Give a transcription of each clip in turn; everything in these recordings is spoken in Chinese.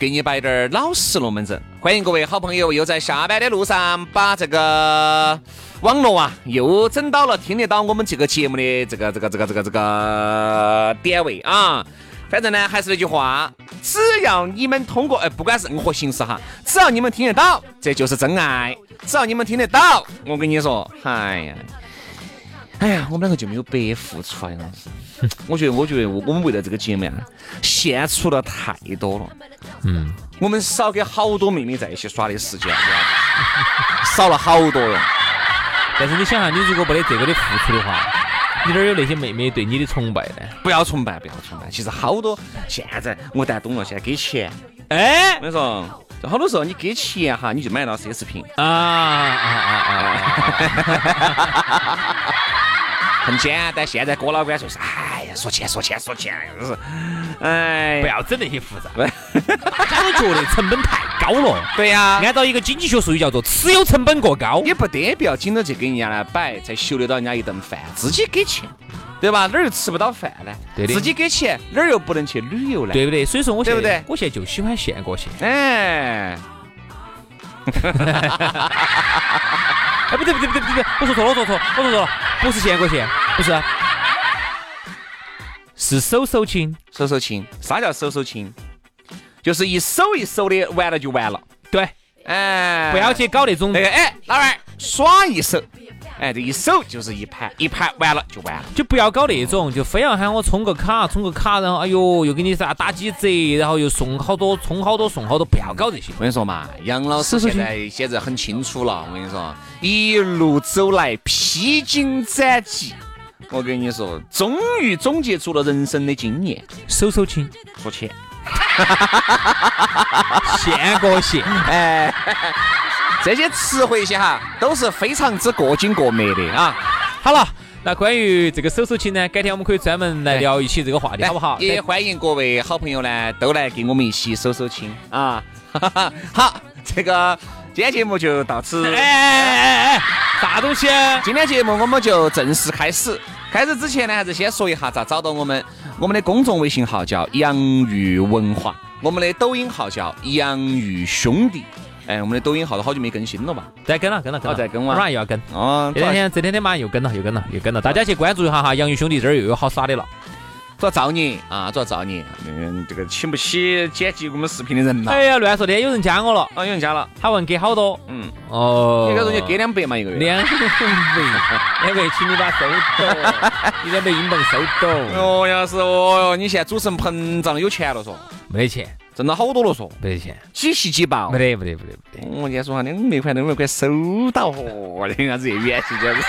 给你摆点儿老实龙门阵。欢迎各位好朋友，又在下班的路上把这个。网络啊，又整到了听得到我们这个节目的这个这个这个这个这个点位啊！反正呢，还是那句话，只要你们通过，哎，不管是任何形式哈，只要你们听得到，这就是真爱。只要你们听得到，我跟你说，哎呀，哎呀，我们两个就没有白付出啊！我觉得，我觉得，我们为了这个节目啊，献出了太多了。嗯，我们少给好多妹妹在一起耍的时间，少了好多哟。但是你想下，你如果没得这个的付出的话，你哪有那些妹妹对你的崇拜呢？不要崇拜，不要崇拜。其实好多现在我但懂了，现在给钱，哎，我跟你说，好多时候你给钱哈，你就买到奢侈品。啊啊啊啊！很简单，现在郭老倌说是，哎呀，说钱说钱说钱，就是，哎，不要整那些复杂，大家都觉得成本太高了。对呀，按照一个经济学术语叫做持有成本过高。也不得不要紧着去给人家来摆，才修得到人家一顿饭，自己给钱，对吧？哪儿又吃不到饭呢？对的。自己给钱，哪儿又不能去旅游呢？对不对？所以说，我对不对？我现在就喜欢现过现。哎。哎，不对不对不对不对，我说错了我说错了我说错了，不是现过现，不是，是手手亲手手亲。啥叫手手亲？就是一手一手的，完了就完了。对，哎，不要去搞那种那个，哎，老二耍一手。哎，这一手就是一盘，一盘完了就完了，就不要搞那种，就非要喊我充个卡，充个卡，然后哎呦，又给你啥打几折，然后又送好多，充好多送好多，不要搞这些。我跟你说嘛，杨老师现在现在很清楚了。我跟你说，一路走来披荆斩棘，我跟你说，终于总结出了人生的经验。手手亲，说钱，现过现，哎。这些词汇些哈都是非常之过紧过脉的啊。好了，那关于这个手手情呢，改天我们可以专门来聊一起这个话题，好不好？也欢迎各位好朋友呢，都来跟我们一起手手情啊。好，这个今天节目就到此。哎哎哎哎，啥东西？今天节目我们就正式开始。开始之前呢，还是先说一下咋找到我们。我们的公众微信号叫洋芋文化，我们的抖音号叫洋芋兄弟。哎，我们的抖音号都好久没更新了吧？再更了，更了，更了，再更了，马上又要更。哦，这两天，这两天马上又更了，又更了，又更了。大家去关注一下哈，洋芋兄弟这儿又有好耍的了。主要造孽啊，主要造孽。嗯，这个请不起剪辑我们视频的人嘛。哎呀，乱说的，有人加我了。啊，有人加了。他问给好多。嗯。哦。你给人家给两百嘛一个月。两百，两百，请你把收走。你两百英镑收走。哦，要是哦哟，你现在主持人膨胀了，有钱了嗦。没得钱。挣了好多了，说没得钱，几喜几包，没得，没得，没得，没得。我今天说哈，两百块，两百块收到，嚯，那样子也远是这样子。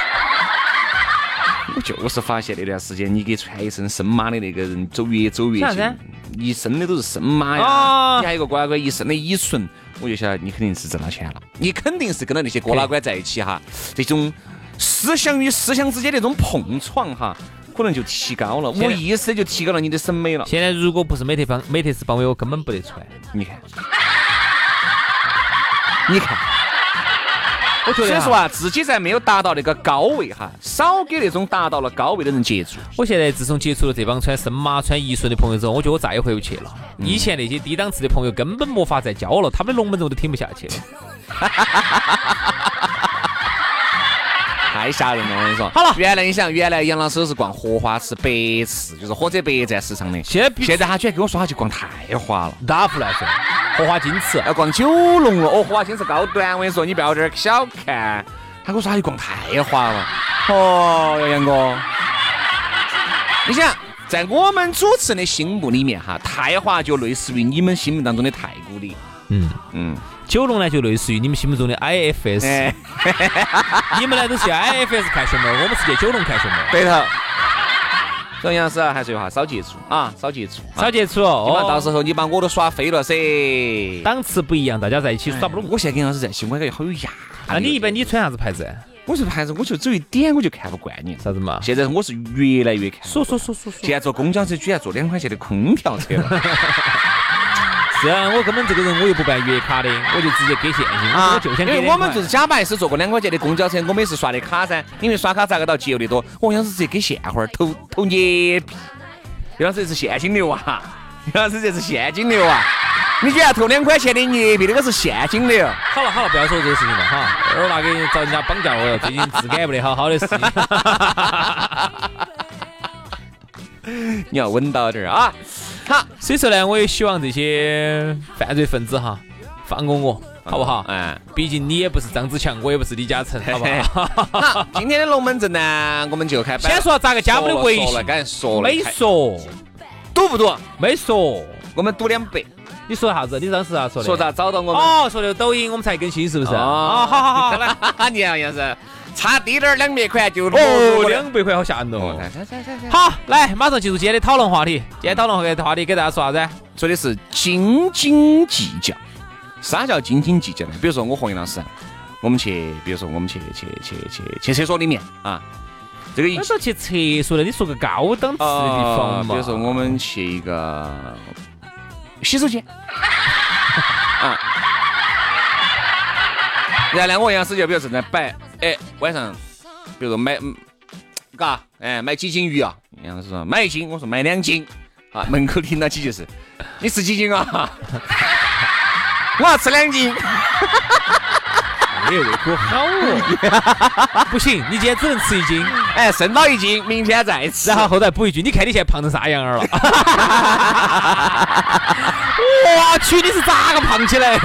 我就是发现那段时间，你给穿一身深马的那个人走越走越近，一身的都是深马呀。你还有个乖乖一身的乙醇，我就晓得你肯定是挣了钱了。你肯定是跟到那些哥老倌在一起哈，这种思想与思想之间的这种碰撞哈。可能就提高了，无意识就提高了你的审美了。现在如果不是美特邦美特斯邦威，我根本不得穿。你看，你看，我觉得，所以说啊，自己在没有达到那个高位哈，少给那种达到了高位的人接触。我现在自从接触了这帮穿森马、穿一顺的朋友之后，我觉得我再也回不去了。以前那些低档次的朋友根本没法再交了，他们的龙门阵我都听不下去了。太吓人了！我跟你说，好了，原来你想，原来杨老师是逛荷花池百次，就是火车北站市场的。现在现在他居然跟我说他去逛太华了，哪胡乱说？荷花金池要逛九龙了，哦，荷花金池高端，我跟你说，你不要这儿小看。他跟我说他去逛太华了。哦，杨哥，你想在我们主持人的心目里面哈，泰华就类似于你们心目当中的太古里。嗯，嗯，九龙呢就类似于你们心目中的 IFS，哎，你们呢都是 IFS 看熊猫，我们是去九龙看熊猫。对头。所以杨老师还是有话少接触啊，少接触，少接触哦，到时候你把我都耍飞了噻。档次不一样，大家在一起耍不拢。我现在跟杨老师在一起，我感觉好有压力。那你一般你穿啥子牌子？我这牌子，我就只有一点我就看不惯你。啥子嘛？现在我是越来越看。说说说说说。现在坐公交车居然坐两块钱的空调车了。是 啊，我根本这个人我又不办月卡的，我就直接给现金。我就想给因为我们就是假白是坐过两块钱的公交车，我们也是刷的卡噻。因为刷卡咋个到节油的多？我想是直接给现花儿投投捏币。杨老师这是现金流啊！杨老师这是现金流啊！你居然投两块钱的捏币，那个是现金流。好了好了，不要说这个事情了哈，二娃给找人家绑架我了，最近质感不得好好的事情。你要稳到点儿啊！好，所以说呢，我也希望这些犯罪分子哈，放过我，好不好？哎，毕竟你也不是张子强，我也不是李嘉诚，好不好？好，今天的龙门阵呢，我们就开。先说咋个加我的微信？刚才说了，没说，赌不赌？没说，我们赌两百。你说啥子？你当时咋说的？说咋找到我们？哦，说的抖音我们才更新是不是？哦，好好好，来，你好像是差滴点儿两百块就哦，两百块好吓人哦。好，来，马上进入今天的讨论话题。今天讨论话题给大家说啥子？说的是斤斤计较。啥叫斤斤计较呢？比如说我和杨老师，我们去，比如说我们去去去去去厕所里面啊，这个一说去厕所呢，你说个高档次的地方嘛。比如说我们去一个洗手间 啊，然后呢，我杨老师就比如正在摆，哎，晚上，比如说买，嘎，哎，买几斤鱼啊？杨老师说买一斤，我说买两斤，啊，门口听到起就是，你吃几斤啊？我要吃两斤。你胃口好哦。不行，你今天只能吃一斤。哎，剩到一斤，明天再吃。然后后台补一句，你看你现在胖成啥样儿了？我去，你是咋个胖起来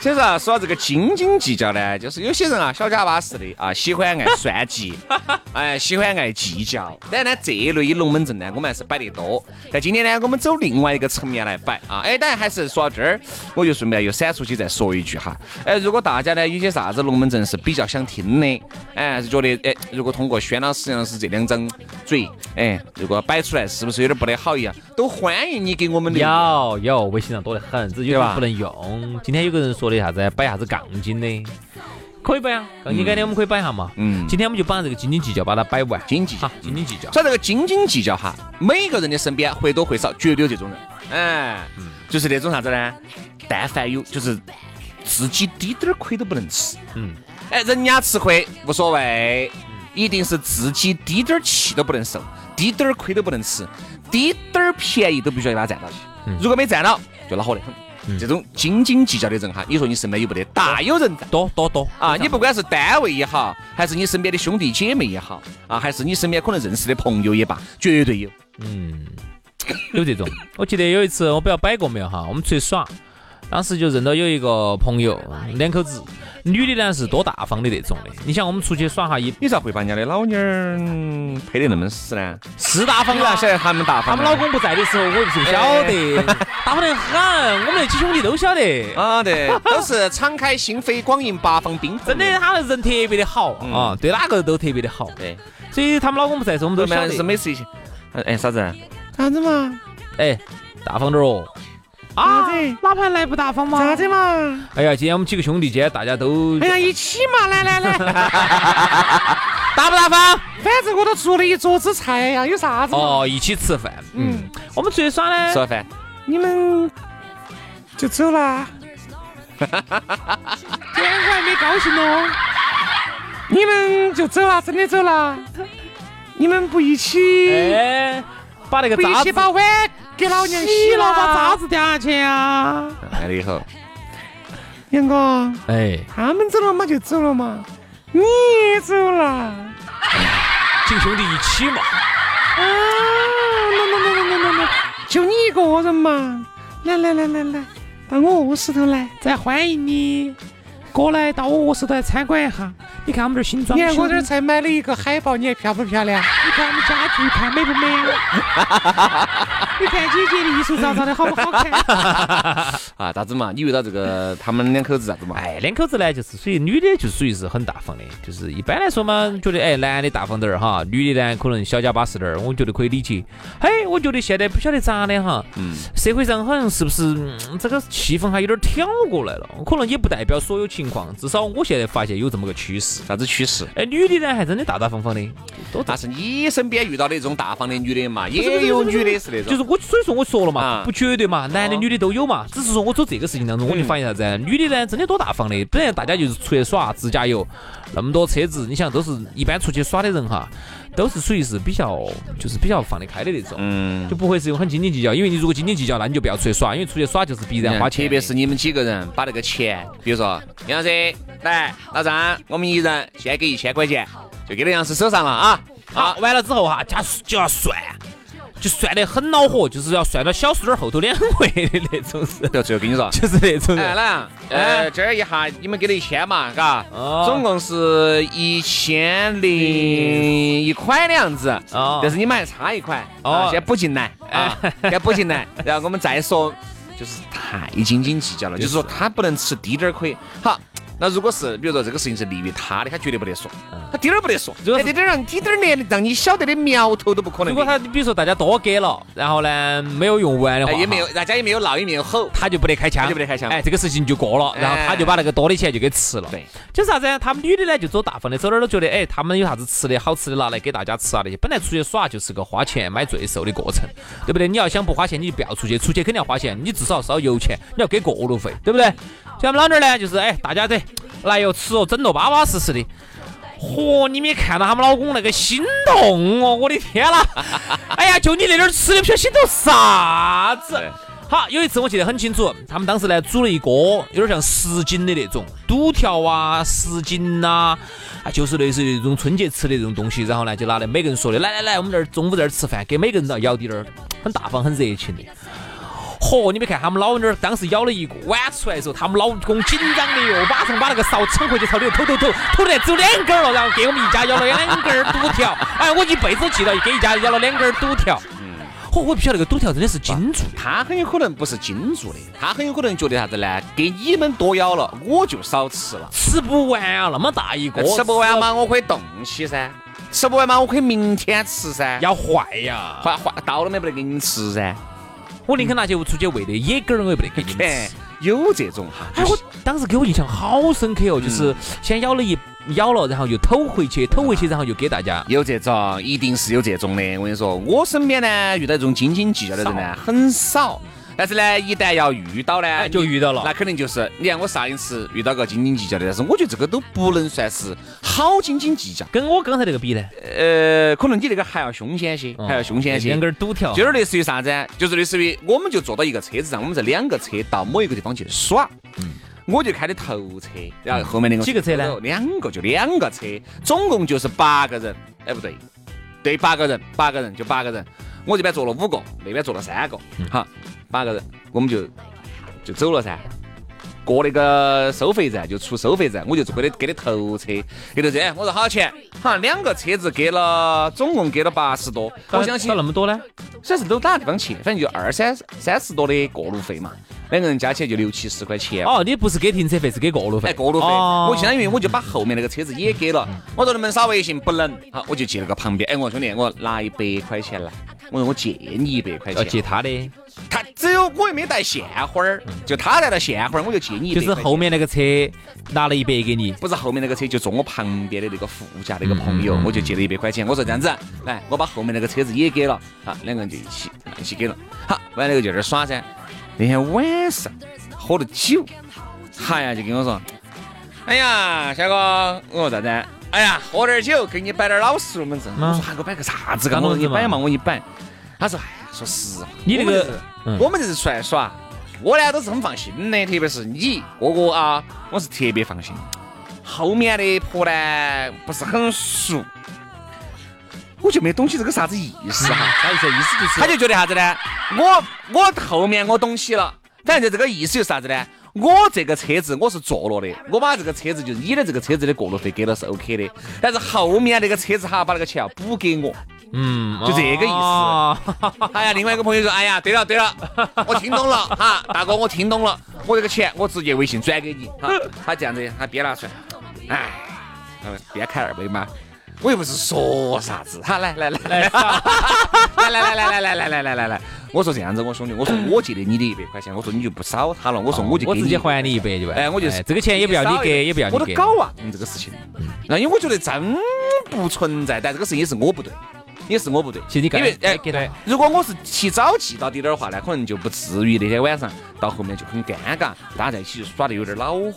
的？其实啊，说到这个斤斤计较呢，就是有些人啊，小家巴适的啊，喜欢爱算计，哎，喜欢爱计较。当然呢，这一类龙门阵呢，我们还是摆得多。但今天呢，我们走另外一个层面来摆啊。哎，当然还是说到这儿，我就顺便又闪出去再说一句哈。哎，如果大家呢有些啥子龙门阵是比较想听的，哎，是觉得哎，如果通过轩老师、杨老师这两张嘴，哎，如果摆出来是不是有点不得好一样，都欢迎你给我们留。有有，微信上多得很，只是有点不能用。今天有个人说的啥子，摆啥子杠精的，可以摆啊，杠精改天我们可以摆一下嘛。嗯，今天我们就把这个斤斤计较把它摆完。斤斤计较，斤斤计较。所以这个斤斤计较哈，每个人的身边或多或少绝对有这种人。哎，就是那种啥子呢？但凡有，就是自己滴点儿亏都不能吃。嗯，哎，人家吃亏无所谓，一定是自己滴点儿气都不能受，滴点儿亏都不能吃，滴点儿便宜都必须要给他占到起。如果没占到，就恼火得很。这种斤斤计较的人哈，你说你身边有不得？大有人在，多多多啊！你不管是单位也好，还是你身边的兄弟姐妹也好，啊，还是你身边可能认识的朋友也罢，绝对有。嗯，有这种。我记得有一次，我不知道摆过没有哈，我们出去耍，当时就认到有一个朋友，两口子，女的呢是多大方的那种的。你想我们出去耍哈，一你咋会把人家的老妞儿配得那么死呢？是大方啊，晓得他们大方。他们老公不在的时候，我不晓得，大方得很。我们那几兄弟都晓得啊，对，都是敞开心扉、广迎八方宾。真的，他人特别的好啊，对哪个都特别的好。对，所以他们老公不在时，我们都晓得。是每次一起，哎，啥子？啥子嘛？哎，大方点哦。啊，哪盘来不大方嘛？咋子嘛？哎呀，今天我们几个兄弟，今天大家都……哎呀，一起嘛，来来来，大不大方？反正我都做了一桌子菜呀，有啥子？哦，一起吃饭。嗯，我们出去耍呢，吃完饭，你们就走了。今天我还没高兴哦。你们就走了，真的走了？你们不一起？哎，把那个不一起把碗。给老娘洗了，把渣子掉下去啊！来了以后，杨哥，哎，他们走了嘛就走了嘛，你也走了，几兄弟一起嘛。啊，来来来来来来来，就你一个人嘛，来来来来来，到我卧室头来，再欢迎你。过来到我卧室头来参观一下。你看我们这儿新装修。你看我这儿才买了一个海报，你看漂不漂亮？你看我们家具看美不美啊？你看姐姐的艺术照照的好不好看？啊，咋子嘛？你遇到这个他们两口子咋子嘛？哎，两口子呢，就是属于女的，就属于是很大方的，就是一般来说嘛，觉得哎，男的大方点儿哈，女的呢可能小家巴适点儿，我觉得可以理解。嘿，我觉得现在不晓得咋的哈，嗯，社会上好像是不是这个气氛还有点挑过来了？可能也不代表所有情况，至少我现在发现有这么个趋势。啥子趋势？哎，女的呢还真的大大方方的，但是你身边遇到的这种大方的女的嘛，也有女的是那种，就是我所以说我说了嘛，不绝对嘛，男的女的都有嘛，只是说我做这个事情当中，我就发现啥子？女的呢真的多大方的，本来大家就是出去耍自驾游，那么多车子，你想都是一般出去耍的人哈，都是属于是比较就是比较放得开的那种，嗯，就不会是用很斤斤计较，因为你如果斤斤计较，那你就不要出去耍，因为出去耍就是必然花钱，特别是你们几个人把那个钱，比如说杨老师来老张，我们一人先给一千块钱，就给到杨师手上了啊，好，完了之后哈，加就要算。就算得很恼火，就是要算到小数点后头两位的那种事。要最后跟你说，就是那种。哎，来，呃，这儿一下你们给了一千嘛，嘎，总共是一千零一块的样子。哦。但是你们还差一块，哦，先补进来，啊，先补进来，然后我们再说，就是太斤斤计较了，就是说他不能吃低点儿亏。好。那如果是，比如说这个事情是利于他的，他绝对不得说，他滴点儿不得说，这点儿让滴点儿连让你晓得的苗头都不可能。如果他比如说大家多给了，然后呢没有用完的话，也没有大家也没有闹也没有吼，他就不得开枪，就不得开枪。哎，这个事情就过了，然后他就把那个多的钱就给吃了。对，就是啥子？他们女的呢就走大方的，走哪儿都觉得哎，他们有啥子吃的好吃的拿来给大家吃啊那些。本来出去耍就是个花钱买罪受的过程，对不对？你要想不花钱，你就不要出去，出去肯定要花钱，你至少烧油钱，你要给过路费，对不对？像我们老娘呢，就是哎，大家得来哟吃哦，整得巴巴适适的。嚯，你没看到他们老公那个心动哦，我的天啦！哎呀，就你那点吃的，不晓得心动啥子。好，有一次我记得很清楚，他们当时呢煮了一锅有点像什锦的那种肚条啊、什锦呐，啊，就是类似于那种春节吃的这种东西。然后呢，就拿来每个人说的，来来来，我们这儿中午这儿吃饭，给每个人都要舀点儿，很大方、很热情的。嚯！你没看他们老娘儿当时舀了一个碗出来的时候，他们老公紧张的哟，马上把那个勺撑回去朝里头偷偷偷，偷的只有两根了，然后给我们一家舀了两根肚条。哎，我一辈子记到给一家舀了两根肚条。嗯。嚯！我不晓得那个肚条真的是金做的，他很有可能不是金做的，他很有可能觉得啥子呢？给你们多舀了，我就少吃了，吃不完啊，那么大一个，吃不完嘛，我可以冻起噻，吃不完嘛，我可以明天吃噻。要坏呀，坏坏到了没不得给你们吃噻。我宁肯拿去出去喂的野狗儿，我也不得给你吃。有这种哈，哎，我当时给我印象好深刻哦，就是先咬了一咬了，然后又偷回去，偷回去，然后又给大家。有这种，一定是有这种的。我跟你说，我身边呢遇到这种斤斤计较的人呢很少。但是呢，一旦要遇到呢，就遇到了，那肯定就是，你看我上一次遇到个斤斤计较的，但是我觉得这个都不能算是好斤斤计较，跟我刚才那个比呢，呃，可能你那个还要凶险些，还要凶险些，两根堵条，就是类似于啥子？就是类似于，我们就坐到一个车子上，我们这两个车到某一个地方去耍，嗯，我就开的头车，然后后面那个几个车呢？两个，就两个车，总共就是八个人，哎不对，对，八个人，八个人就八个人，我这边坐了五个，那边坐了三个，好。八个人，我们就就走了噻。过那个收费站就出收费站，我就给的给的头车，给头车。我说好钱，好两个车子给了，总共给了八十多。我相信那么多呢？虽然是都哪个地方去？反正就二三三十多的过路费嘛。两个人加起来就六七十块钱。哦，你不是给停车费，是给过路费。过路费。我相当于我就把后面那个车子也给了。我说能不能扫微信？不能。好，我就借了个旁边。哎，我说兄弟，我拿一百块钱来。我说我借你一百块钱。要借他的。他只有我又没带现花儿，就他带了现花儿，我就借你。就是后面那个车拿了一百给你，不是后面那个车就坐我旁边的那个副驾那个朋友，我就借了一百块钱。我说这样子，来，我把后面那个车子也给了，好，两个人就一起一起给了。好，完了个就在这耍噻。那天晚上喝了酒，哎呀，就跟我说，哎呀，小哥，我说咋子？哎呀，喝点酒给你摆点老实龙门阵。我说还给我摆个啥子？我说你摆嘛，我一摆。他说，哎呀，说实话，你那个。我们这是出来耍，我呢都是很放心的，特别是你哥哥啊，我是特别放心。后面的婆呢不是很熟，我就没懂起这个啥子意思哈。啥意思？意思就是他就觉得啥子呢？我我后面我懂起了，反正就这个意思就是啥子呢？我这个车子我是坐了的，我把这个车子就是你的这个车子的过路费给了是 OK 的，但是后面那个车子哈把那个钱要补给我，嗯，就这个意思哦哎呀，另外一个朋友说，哎呀，对了对了，我听懂了哈，大哥我听懂了，我这个钱我直接微信转给你哈，他这样子他边拿出来，哎，呃边开二维码。我又不是说啥子，好，来来来来来来来来来来来来来来，我说这样子，我兄弟，我说我借的你的一百块钱，我说你就不少他了，我说我就我直接还你一百就完。哎，我就是这个钱也不要你给，也不要你我都。搞啊，这个事情。那因为我觉得真不存在，但这个事情也是我不对，也是我不对。其实你因为哎，给他，如果我是提早记到底点儿的话呢，可能就不至于那天晚上到后面就很尴尬，大家在一起就耍的有点恼火。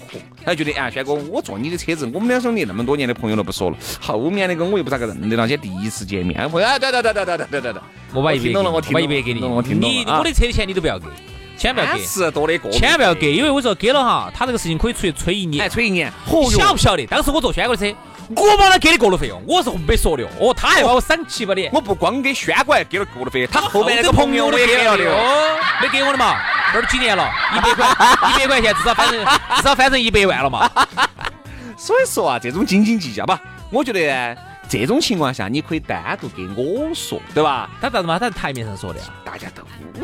他觉得哎，轩哥，我坐你的车子，我们两兄弟那么多年的朋友了，不说了，后面那个我又不咋个认得了，今天第一次见面，朋友，哎，对对对对对对对对对，我把一百我听，把一百给你，我听懂了你啊我的车的钱你都不要给，千万不要给，十多的个，千万不要给，因为我说给了哈，他这个事情可以出去吹一年哎，。吹一年，你晓不晓得？当时我坐轩哥的车，我帮他给的过路费用，我是没说的哦，哦，他还把我赏七八点。我不光给轩哥还给了过路费，他后面那个朋友我也给了的哦。哦，没给我的嘛？这儿几年了，一百块，一百块钱至少翻成至少翻成一百万了嘛？所以说啊，这种斤斤计较吧，我觉得呢这种情况下你可以单独给我说，对吧？他咋子嘛？他在台面上说的啊？大家都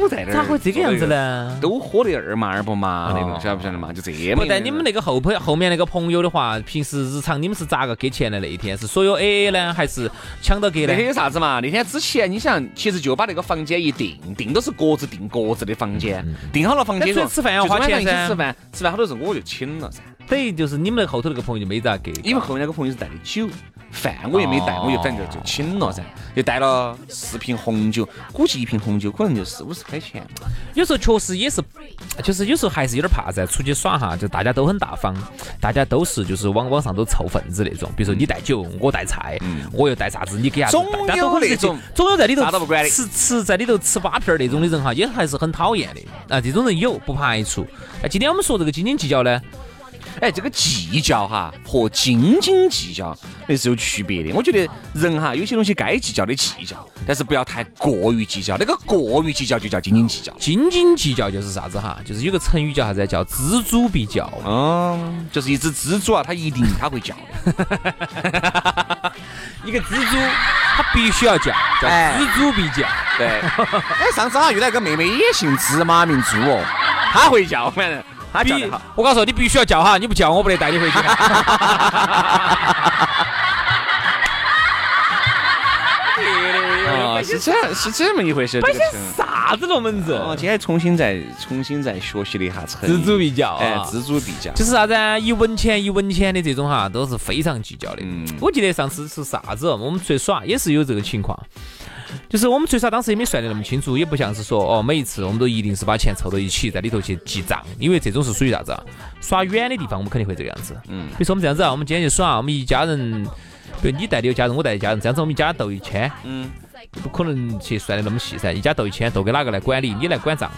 在那儿，咋会这个样子？呢？都喝的二麻二不麻那种，哦晓不晓得嘛？就这么。不，但你们那个后朋后面那个朋友的话，平时日常你们是咋个给钱的？那一天是所有 A A 呢，还是抢到给呢那？天有啥子嘛？那天之前你想，其实就把那个房间一定，定都是各自订各自的房间，订好了房间但之后，出去吃饭要花钱噻一起吃饭，吃饭好多时候我就请了噻，等于就是你们那后头那个朋友就没咋给，因为后面那个朋友是带的酒，饭我也没带，哦我就反正就就请了噻，就带了四瓶红酒，估计一瓶红酒可能就四五十块钱。有时候确实也是，就是有时候还是有点怕噻。出去耍哈，就大家都很大方，大家都是就是往往上都凑份子那种。比如说你带酒，我带菜，我又带啥子，你给啥子，总大家都很有那种总有在里头不管吃吃在里头吃把片儿那种的人哈，也还是很讨厌的啊。这种人有不排除。那，今天我们说这个斤斤计较呢，哎，这个计较哈和斤斤计较那是有区别的。我觉得人哈有些东西该计较的计较，但是不要太过于计较。那个过于计较就叫斤斤计较。斤斤计较就是啥子哈？就是有个成语叫啥子？叫锱铢必较。嗯，就是一只蜘蛛啊，它一定它会叫的。一个蜘蛛，它必须要叫，叫哎锱铢必较。对。哎，上次好像遇到一个妹妹也姓芝麻名猪哦，她会叫，反正她叫必的好。我告诉说，你必须要叫哈，你不叫我不得带你回去。哦，是这样，是这么一回事。这个啥子龙门阵哦，阵？今天重新再重新再学习了一下成语锱铢必较啊哎，锱铢必较。就是啥子啊？一文钱一文钱的这种哈，都是非常计较的。嗯我记得上次是啥子，我们出去耍也是有这个情况。就是我们最少当时也没算得那么清楚，也不像是说哦，每一次我们都一定是把钱凑到一起，在里头去记账，因为这种是属于啥子啊？耍远的地方我们肯定会这个样子。嗯比如说我们这样子啊，我们今天去耍，我们一家人，比如你带的有家人，我带的家人，这样子我们一家斗一千，嗯，不可能去算得那么细噻，一家斗一千，斗给哪个来管理？你来管账。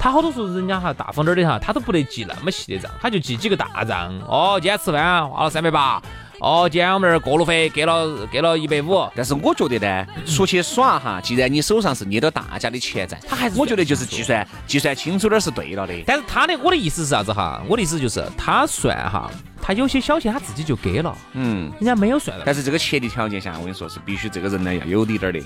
他好多时候人家哈大方点的哈，他都不得记那么细的账，他就记几个大账。哦，今天吃饭花了三百八。哦，今天我们这儿过路费给了给了一百五。但是我觉得呢，出去耍哈，既然你手上是捏着大家的钱在，他还是我觉得就是计算计算清楚点儿是对了的。但是他的我的意思是啥子哈？我的意思就是他算哈，他有些小钱他自己就给了，嗯，人家没有算的。但是这个前提条件下，我跟你说是必须这个人呢要有理点儿的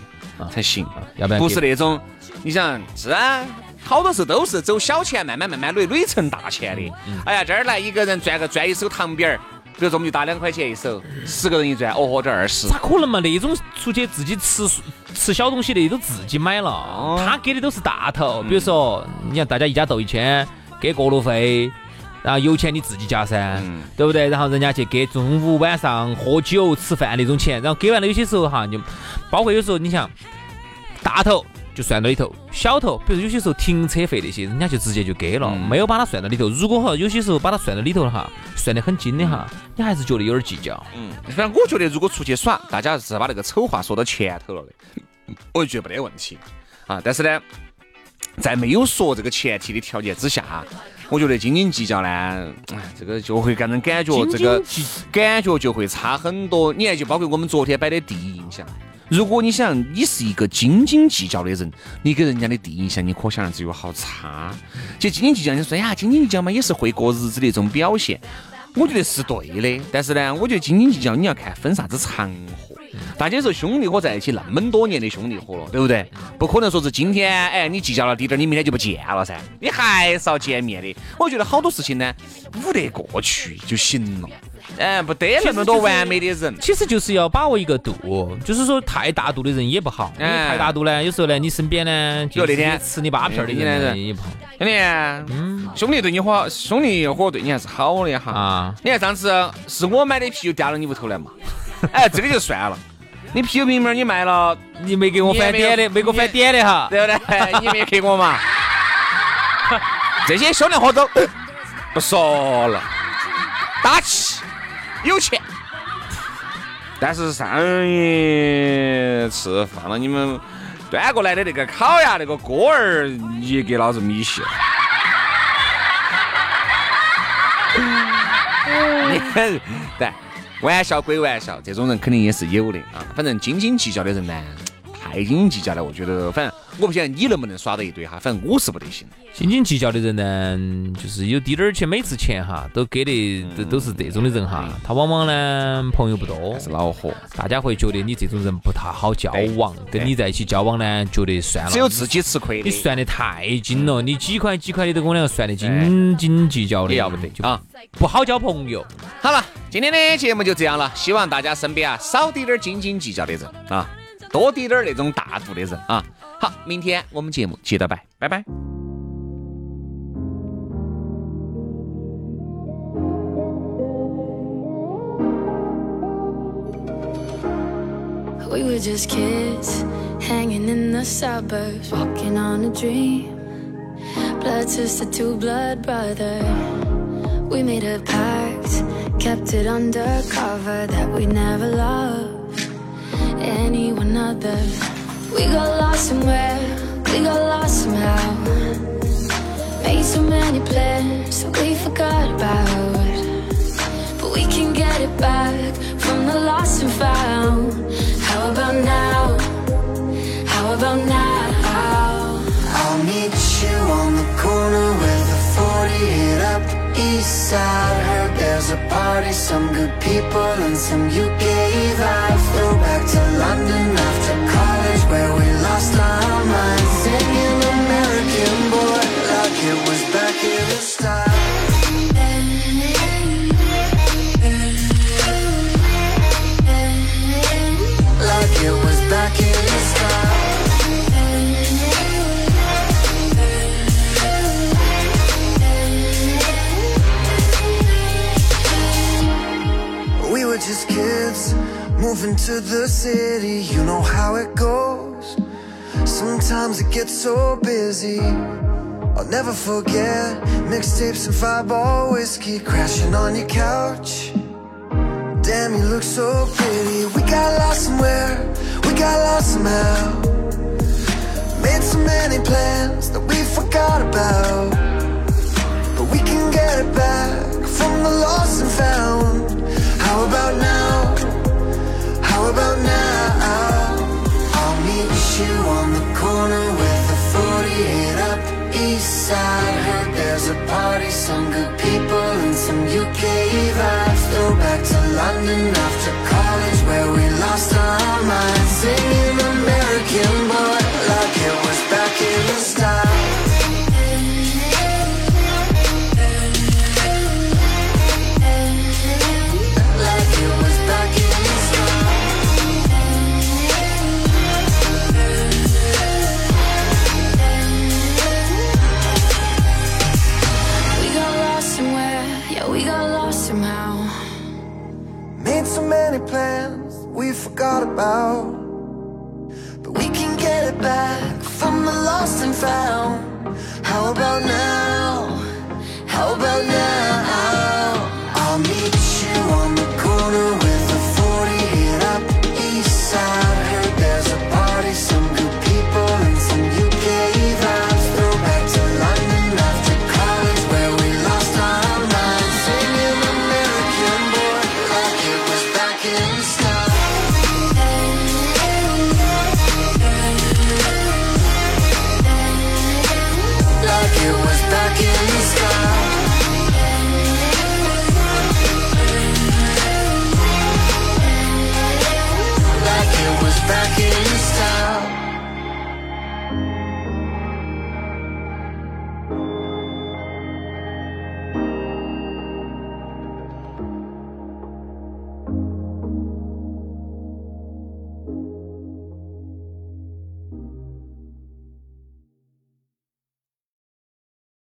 才行，要不然不是那种你想是啊。好多时候都是走小钱，慢慢慢慢累累成大钱的。哎呀，这儿来一个人赚个赚一手糖饼儿，比如说我们就打两块钱一手，十个人一转，哦豁，这二十。咋可能嘛？那种出去自己吃吃小东西的都自己买了，他给的都是大头。比如说，你看大家一家斗一千，给过路费，然后油钱你自己加噻，嗯对不对？然后人家去给中午晚上喝酒吃饭那种钱，然后给完了有些时候哈，就包括有时候你想大头。就算到里头，小头，比如有些时候停车费那些，人家就直接就给了，嗯没有把它算到里头。如果哈有些时候把它算到里头了哈，算得很精的哈，你还是觉得有点计较。嗯，反正我觉得如果出去耍，大家是把那个丑话说到前头了的，我就觉得没得问题啊。但是呢，在没有说这个前提的条件之下，我觉得斤斤计较呢，哎，这个就会给人感觉这个感觉就会差很多。你看，就包括我们昨天摆的第一印象。如果你想你是一个斤斤计较的人，你给人家的第一印象，你可想而知有好差。就斤斤计较，你说呀，斤斤计较嘛，也是会过日子的一种表现。我觉得是对的，但是呢，我觉得斤斤计较你要看分啥子场合。大家说兄弟伙在一起那么多年的兄弟伙了，对不对？不可能说是今天哎你计较了。滴点，你明天就不见了。噻，你还是要见面的。我觉得好多事情呢，捂得过去就行了。哎，不得那么多完美的人，其实就是要把握一个度，就是说太大度的人也不好。因为太大度呢，有时候呢，你身边呢，就那天吃你八片的人也不好。兄弟，嗯，兄弟对你好，兄弟伙对你还是好的哈。啊，你看上次是我买的啤酒掉到你屋头来嘛？哎，这个就算了。你啤酒瓶瓶你卖了，你没给我返点的，没给我返点的哈，对不对？你没给我嘛？这些兄弟伙都不说了，打气。有钱，但是上一次放了你们端过来的那个烤鸭那个锅儿，也给老子米洗了。对，玩笑归玩笑，这种人肯定也是有的啊。反正斤斤计较的人呢。太斤斤计较了，我觉得反正我不晓得你能不能耍得一堆哈，反正我是不得行。斤斤计较的人呢，就是有滴点儿钱，每次钱哈都给的都都是这种的人哈。他往往呢朋友不多，是恼火，大家会觉得你这种人不太好交往，跟你在一起交往呢，觉得算了，只有自己吃亏。你算的太精了，你几块几块的都跟我两个算的斤斤计较的，要不得就啊，不好交朋友。好了，今天的节目就这样了，希望大家身边啊少滴点儿斤斤计较的人啊。多滴点儿那种大度的人啊！好，明天我们节目接着摆，拜拜。We were just kids hanging in the suburbs, walking on a dream. Blood sister to blood brother. We made a pact, kept it undercover that we never loved. anyone other. We got lost somewhere, we got lost somehow. Made so many plans that we forgot about. But we can get it back from the lost and found. How about now? How about now? I'll meet you on the corner with a 48 up east side. Heard there's a party, some good people and some UK. I flew back to London Moving to the city, you know how it goes. Sometimes it gets so busy. I'll never forget mixtapes and fireball whiskey crashing on your couch. Damn, you look so pretty. We got lost somewhere, we got lost somehow. Made so many plans that we forgot about. But we can get it back from the lost and found. How about now? About now? I'll meet you on the corner with a 48 up east side. Heard there's a party, some good people and some UK vibes. Throw back to London after college where we lost our minds. Singing American boy